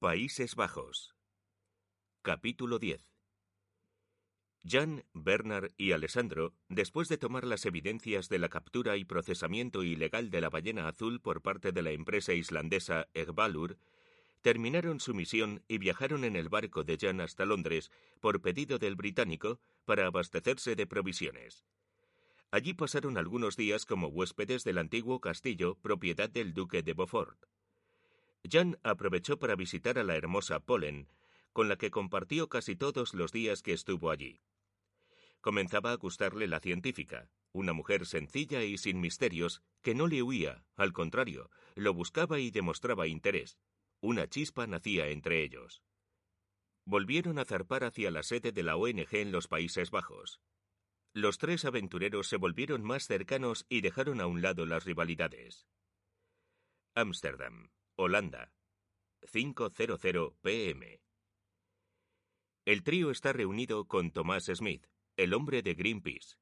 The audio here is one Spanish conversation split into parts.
Países Bajos. Capítulo 10. Jan, Bernard y Alessandro, después de tomar las evidencias de la captura y procesamiento ilegal de la ballena azul por parte de la empresa islandesa Egbalur, terminaron su misión y viajaron en el barco de Jan hasta Londres por pedido del británico para abastecerse de provisiones. Allí pasaron algunos días como huéspedes del antiguo castillo propiedad del duque de Beaufort. Jan aprovechó para visitar a la hermosa Polen, con la que compartió casi todos los días que estuvo allí. Comenzaba a gustarle la científica, una mujer sencilla y sin misterios, que no le huía, al contrario, lo buscaba y demostraba interés. Una chispa nacía entre ellos. Volvieron a zarpar hacia la sede de la ONG en los Países Bajos. Los tres aventureros se volvieron más cercanos y dejaron a un lado las rivalidades. Ámsterdam. Holanda. 5.00 pm. El trío está reunido con Thomas Smith, el hombre de Greenpeace.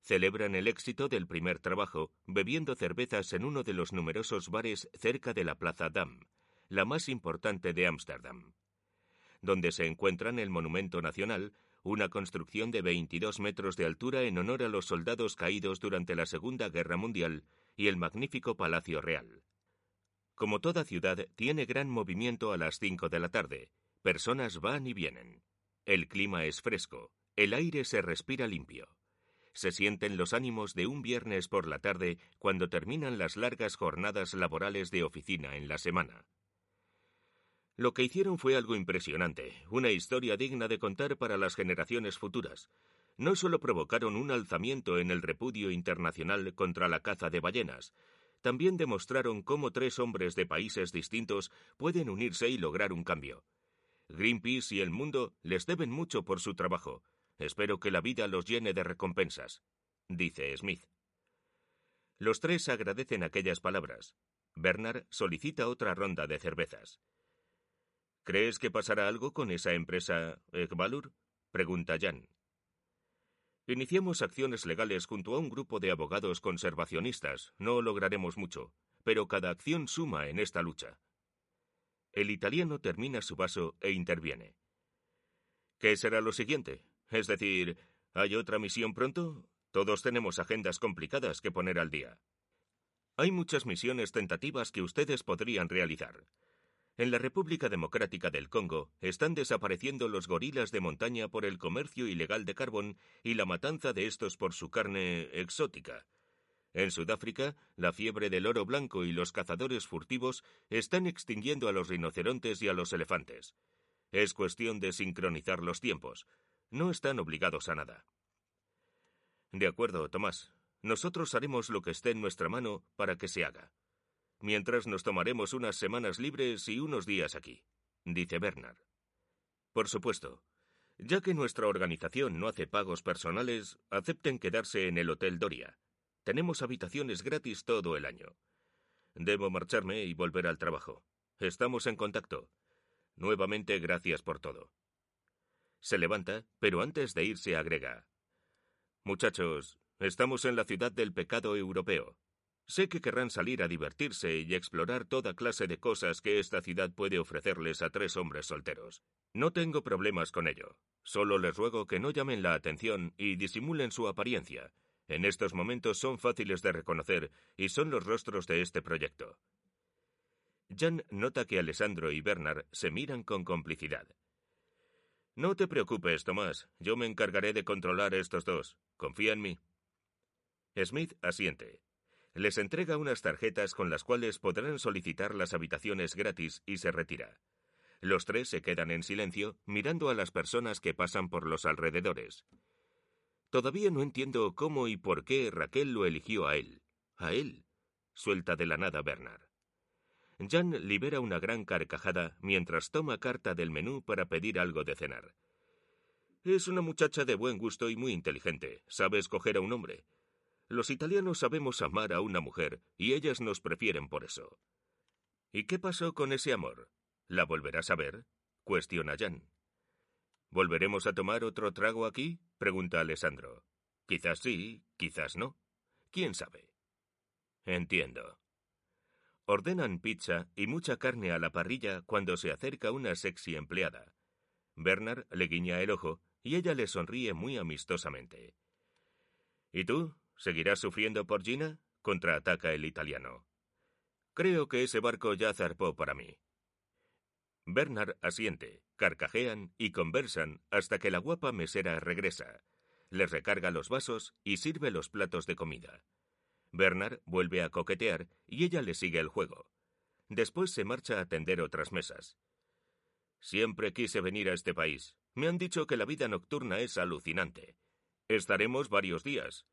Celebran el éxito del primer trabajo bebiendo cervezas en uno de los numerosos bares cerca de la Plaza Dam, la más importante de Ámsterdam, donde se encuentran el Monumento Nacional, una construcción de 22 metros de altura en honor a los soldados caídos durante la Segunda Guerra Mundial, y el magnífico Palacio Real. Como toda ciudad, tiene gran movimiento a las 5 de la tarde. Personas van y vienen. El clima es fresco. El aire se respira limpio. Se sienten los ánimos de un viernes por la tarde cuando terminan las largas jornadas laborales de oficina en la semana. Lo que hicieron fue algo impresionante, una historia digna de contar para las generaciones futuras. No solo provocaron un alzamiento en el repudio internacional contra la caza de ballenas, también demostraron cómo tres hombres de países distintos pueden unirse y lograr un cambio. Greenpeace y el mundo les deben mucho por su trabajo. Espero que la vida los llene de recompensas, dice Smith. Los tres agradecen aquellas palabras. Bernard solicita otra ronda de cervezas. ¿Crees que pasará algo con esa empresa Ekbalur? pregunta Jan. Iniciamos acciones legales junto a un grupo de abogados conservacionistas. No lograremos mucho, pero cada acción suma en esta lucha. El italiano termina su vaso e interviene. ¿Qué será lo siguiente? Es decir, ¿hay otra misión pronto? Todos tenemos agendas complicadas que poner al día. Hay muchas misiones tentativas que ustedes podrían realizar. En la República Democrática del Congo están desapareciendo los gorilas de montaña por el comercio ilegal de carbón y la matanza de estos por su carne exótica. En Sudáfrica, la fiebre del oro blanco y los cazadores furtivos están extinguiendo a los rinocerontes y a los elefantes. Es cuestión de sincronizar los tiempos. No están obligados a nada. De acuerdo, Tomás. Nosotros haremos lo que esté en nuestra mano para que se haga mientras nos tomaremos unas semanas libres y unos días aquí, dice Bernard. Por supuesto. Ya que nuestra organización no hace pagos personales, acepten quedarse en el Hotel Doria. Tenemos habitaciones gratis todo el año. Debo marcharme y volver al trabajo. Estamos en contacto. Nuevamente, gracias por todo. Se levanta, pero antes de irse agrega. Muchachos, estamos en la ciudad del pecado europeo. Sé que querrán salir a divertirse y explorar toda clase de cosas que esta ciudad puede ofrecerles a tres hombres solteros. No tengo problemas con ello. Solo les ruego que no llamen la atención y disimulen su apariencia. En estos momentos son fáciles de reconocer y son los rostros de este proyecto. Jan nota que Alessandro y Bernard se miran con complicidad. No te preocupes, Tomás. Yo me encargaré de controlar estos dos. Confía en mí. Smith asiente. Les entrega unas tarjetas con las cuales podrán solicitar las habitaciones gratis y se retira. Los tres se quedan en silencio, mirando a las personas que pasan por los alrededores. Todavía no entiendo cómo y por qué Raquel lo eligió a él. A él. Suelta de la nada Bernard. Jan libera una gran carcajada mientras toma carta del menú para pedir algo de cenar. Es una muchacha de buen gusto y muy inteligente. Sabe escoger a un hombre. Los italianos sabemos amar a una mujer y ellas nos prefieren por eso. ¿Y qué pasó con ese amor? ¿La volverás a ver? cuestiona Jan. ¿Volveremos a tomar otro trago aquí? pregunta Alessandro. Quizás sí, quizás no. ¿Quién sabe? Entiendo. Ordenan pizza y mucha carne a la parrilla cuando se acerca una sexy empleada. Bernard le guiña el ojo y ella le sonríe muy amistosamente. ¿Y tú? ¿Seguirás sufriendo por Gina? contraataca el italiano. Creo que ese barco ya zarpó para mí. Bernard asiente, carcajean y conversan hasta que la guapa mesera regresa. Les recarga los vasos y sirve los platos de comida. Bernard vuelve a coquetear y ella le sigue el juego. Después se marcha a atender otras mesas. Siempre quise venir a este país. Me han dicho que la vida nocturna es alucinante. Estaremos varios días.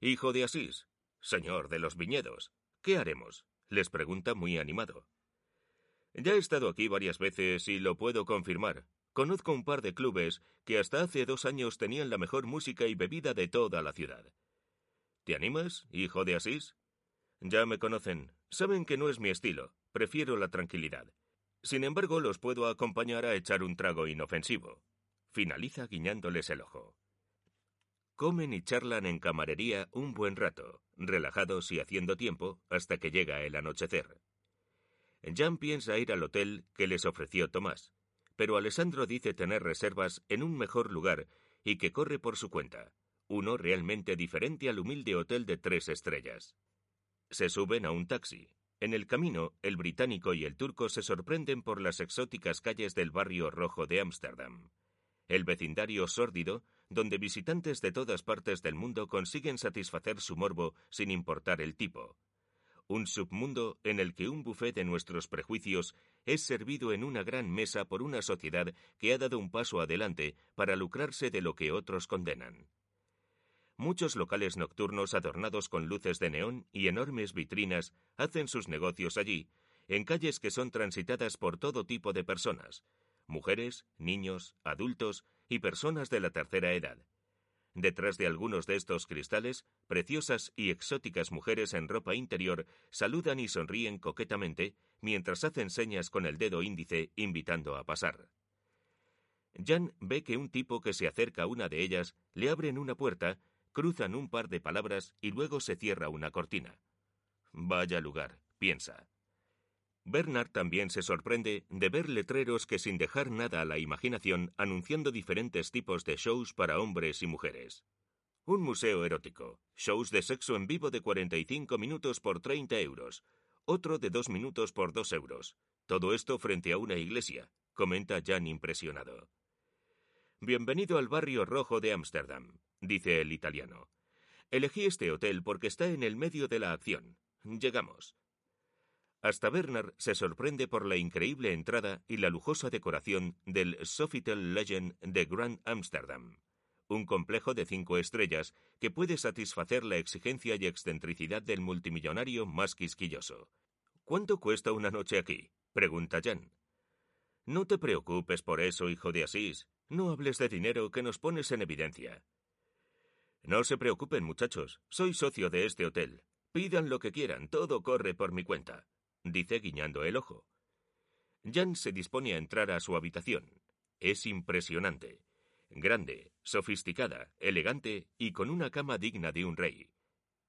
Hijo de Asís, señor de los viñedos, ¿qué haremos? les pregunta muy animado. Ya he estado aquí varias veces y lo puedo confirmar. Conozco un par de clubes que hasta hace dos años tenían la mejor música y bebida de toda la ciudad. ¿Te animas, hijo de Asís? Ya me conocen. Saben que no es mi estilo. Prefiero la tranquilidad. Sin embargo, los puedo acompañar a echar un trago inofensivo. Finaliza guiñándoles el ojo. Comen y charlan en camarería un buen rato, relajados y haciendo tiempo, hasta que llega el anochecer. Jan piensa ir al hotel que les ofreció Tomás, pero Alessandro dice tener reservas en un mejor lugar y que corre por su cuenta, uno realmente diferente al humilde hotel de tres estrellas. Se suben a un taxi. En el camino, el británico y el turco se sorprenden por las exóticas calles del barrio rojo de Ámsterdam. El vecindario sórdido, donde visitantes de todas partes del mundo consiguen satisfacer su morbo sin importar el tipo. Un submundo en el que un buffet de nuestros prejuicios es servido en una gran mesa por una sociedad que ha dado un paso adelante para lucrarse de lo que otros condenan. Muchos locales nocturnos adornados con luces de neón y enormes vitrinas hacen sus negocios allí, en calles que son transitadas por todo tipo de personas, mujeres, niños, adultos y personas de la tercera edad. Detrás de algunos de estos cristales, preciosas y exóticas mujeres en ropa interior saludan y sonríen coquetamente mientras hacen señas con el dedo índice invitando a pasar. Jan ve que un tipo que se acerca a una de ellas le abren una puerta cruzan un par de palabras y luego se cierra una cortina. Vaya lugar, piensa. Bernard también se sorprende de ver letreros que sin dejar nada a la imaginación anunciando diferentes tipos de shows para hombres y mujeres. Un museo erótico, shows de sexo en vivo de 45 minutos por 30 euros, otro de 2 minutos por 2 euros. Todo esto frente a una iglesia, comenta Jan impresionado. Bienvenido al barrio rojo de Ámsterdam dice el italiano. Elegí este hotel porque está en el medio de la acción. Llegamos. Hasta Bernard se sorprende por la increíble entrada y la lujosa decoración del Sofitel Legend de Grand Amsterdam, un complejo de cinco estrellas que puede satisfacer la exigencia y excentricidad del multimillonario más quisquilloso. ¿Cuánto cuesta una noche aquí? pregunta Jan. No te preocupes por eso, hijo de Asís. No hables de dinero que nos pones en evidencia. No se preocupen, muchachos. Soy socio de este hotel. Pidan lo que quieran, todo corre por mi cuenta, dice guiñando el ojo. Jan se dispone a entrar a su habitación. Es impresionante. Grande, sofisticada, elegante y con una cama digna de un rey.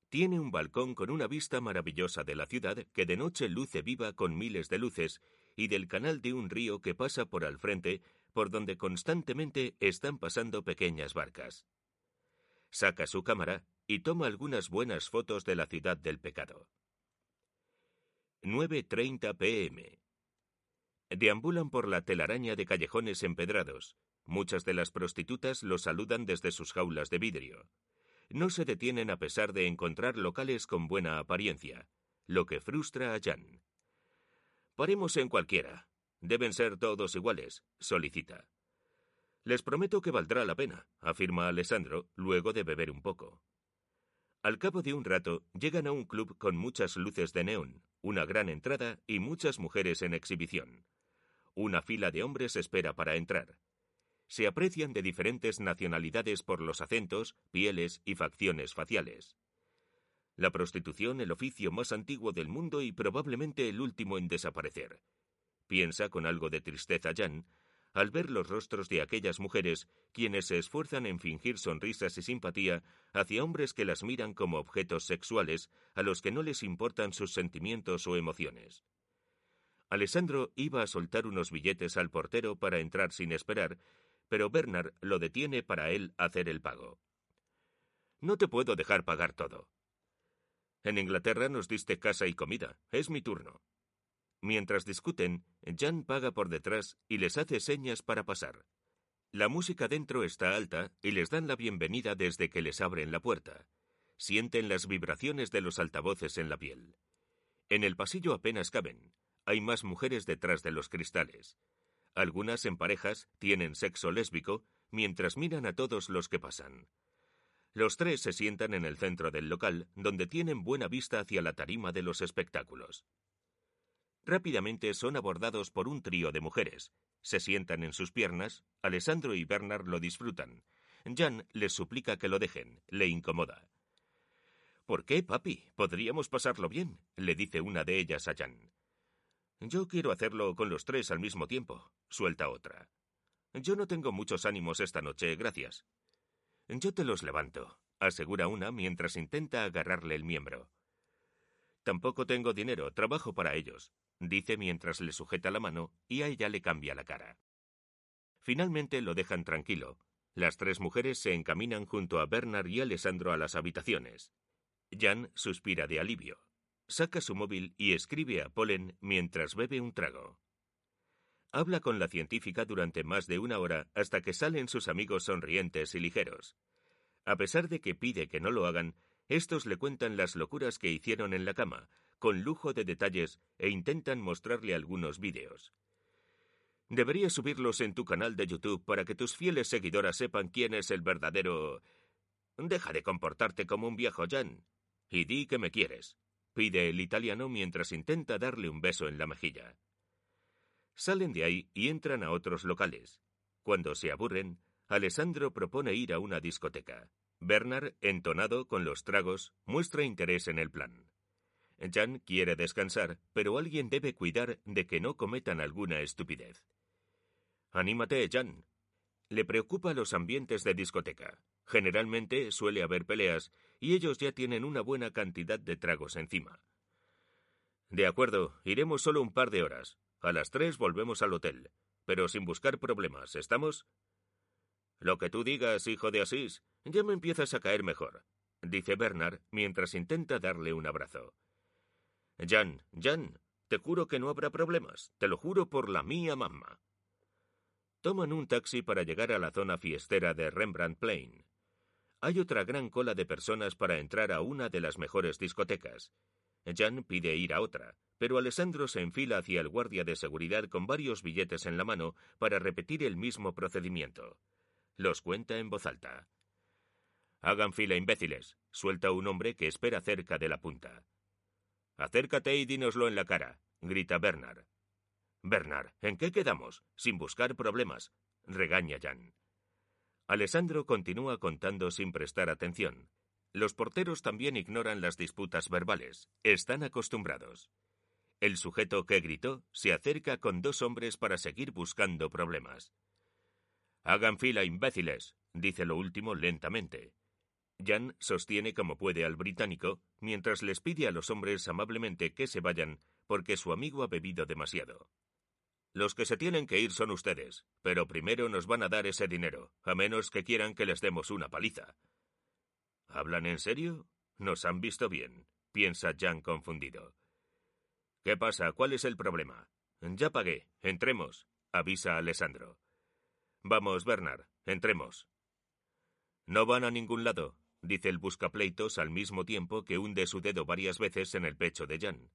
Tiene un balcón con una vista maravillosa de la ciudad que de noche luce viva con miles de luces y del canal de un río que pasa por al frente por donde constantemente están pasando pequeñas barcas saca su cámara y toma algunas buenas fotos de la ciudad del pecado. 9.30 pm. Deambulan por la telaraña de callejones empedrados. Muchas de las prostitutas los saludan desde sus jaulas de vidrio. No se detienen a pesar de encontrar locales con buena apariencia, lo que frustra a Jan. Paremos en cualquiera. Deben ser todos iguales, solicita. Les prometo que valdrá la pena, afirma Alessandro, luego de beber un poco. Al cabo de un rato, llegan a un club con muchas luces de neón, una gran entrada y muchas mujeres en exhibición. Una fila de hombres espera para entrar. Se aprecian de diferentes nacionalidades por los acentos, pieles y facciones faciales. La prostitución, el oficio más antiguo del mundo y probablemente el último en desaparecer. Piensa con algo de tristeza Jan, al ver los rostros de aquellas mujeres quienes se esfuerzan en fingir sonrisas y simpatía hacia hombres que las miran como objetos sexuales a los que no les importan sus sentimientos o emociones. Alessandro iba a soltar unos billetes al portero para entrar sin esperar, pero Bernard lo detiene para él hacer el pago. No te puedo dejar pagar todo. En Inglaterra nos diste casa y comida. Es mi turno. Mientras discuten, Jan paga por detrás y les hace señas para pasar. La música dentro está alta y les dan la bienvenida desde que les abren la puerta. Sienten las vibraciones de los altavoces en la piel. En el pasillo apenas caben. Hay más mujeres detrás de los cristales. Algunas en parejas tienen sexo lésbico mientras miran a todos los que pasan. Los tres se sientan en el centro del local, donde tienen buena vista hacia la tarima de los espectáculos. Rápidamente son abordados por un trío de mujeres. Se sientan en sus piernas, Alessandro y Bernard lo disfrutan. Jan les suplica que lo dejen, le incomoda. ¿Por qué, papi? Podríamos pasarlo bien, le dice una de ellas a Jan. Yo quiero hacerlo con los tres al mismo tiempo, suelta otra. Yo no tengo muchos ánimos esta noche, gracias. Yo te los levanto, asegura una mientras intenta agarrarle el miembro. Tampoco tengo dinero, trabajo para ellos dice mientras le sujeta la mano y a ella le cambia la cara. Finalmente lo dejan tranquilo. Las tres mujeres se encaminan junto a Bernard y Alessandro a las habitaciones. Jan suspira de alivio. Saca su móvil y escribe a Polen mientras bebe un trago. Habla con la científica durante más de una hora hasta que salen sus amigos sonrientes y ligeros. A pesar de que pide que no lo hagan, estos le cuentan las locuras que hicieron en la cama, con lujo de detalles e intentan mostrarle algunos vídeos. Deberías subirlos en tu canal de YouTube para que tus fieles seguidoras sepan quién es el verdadero... Deja de comportarte como un viejo Jan. Y di que me quieres, pide el italiano mientras intenta darle un beso en la mejilla. Salen de ahí y entran a otros locales. Cuando se aburren, Alessandro propone ir a una discoteca. Bernard, entonado con los tragos, muestra interés en el plan. Jan quiere descansar, pero alguien debe cuidar de que no cometan alguna estupidez. Anímate, Jan. Le preocupa los ambientes de discoteca. Generalmente suele haber peleas y ellos ya tienen una buena cantidad de tragos encima. De acuerdo, iremos solo un par de horas. A las tres volvemos al hotel, pero sin buscar problemas, ¿estamos? Lo que tú digas, hijo de Asís, ya me empiezas a caer mejor, dice Bernard mientras intenta darle un abrazo. Jan, Jan, te juro que no habrá problemas, te lo juro por la mía mamá. Toman un taxi para llegar a la zona fiestera de Rembrandt Plain. Hay otra gran cola de personas para entrar a una de las mejores discotecas. Jan pide ir a otra, pero Alessandro se enfila hacia el guardia de seguridad con varios billetes en la mano para repetir el mismo procedimiento. Los cuenta en voz alta. Hagan fila, imbéciles, suelta un hombre que espera cerca de la punta. Acércate y dínoslo en la cara, grita Bernard. Bernard, ¿en qué quedamos? Sin buscar problemas, regaña Jan. Alessandro continúa contando sin prestar atención. Los porteros también ignoran las disputas verbales. Están acostumbrados. El sujeto que gritó se acerca con dos hombres para seguir buscando problemas. Hagan fila, imbéciles, dice lo último lentamente. Jan sostiene como puede al británico, mientras les pide a los hombres amablemente que se vayan, porque su amigo ha bebido demasiado. Los que se tienen que ir son ustedes, pero primero nos van a dar ese dinero, a menos que quieran que les demos una paliza. ¿Hablan en serio? Nos han visto bien, piensa Jan confundido. ¿Qué pasa? ¿Cuál es el problema? Ya pagué. Entremos, avisa Alessandro. Vamos, Bernard, entremos. No van a ningún lado, dice el buscapleitos al mismo tiempo que hunde su dedo varias veces en el pecho de Jan.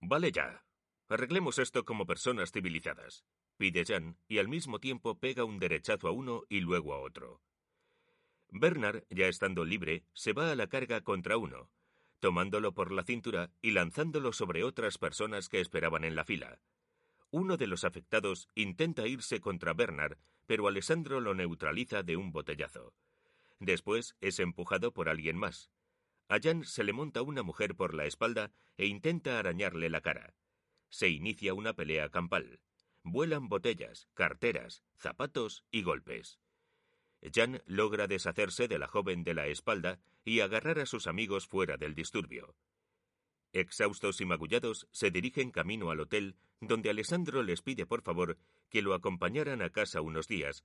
Vale ya. Arreglemos esto como personas civilizadas, pide Jan y al mismo tiempo pega un derechazo a uno y luego a otro. Bernard, ya estando libre, se va a la carga contra uno, tomándolo por la cintura y lanzándolo sobre otras personas que esperaban en la fila. Uno de los afectados intenta irse contra Bernard, pero Alessandro lo neutraliza de un botellazo. Después es empujado por alguien más. A Jan se le monta una mujer por la espalda e intenta arañarle la cara. Se inicia una pelea campal. Vuelan botellas, carteras, zapatos y golpes. Jan logra deshacerse de la joven de la espalda y agarrar a sus amigos fuera del disturbio. Exhaustos y magullados, se dirigen camino al hotel, donde Alessandro les pide por favor que lo acompañaran a casa unos días,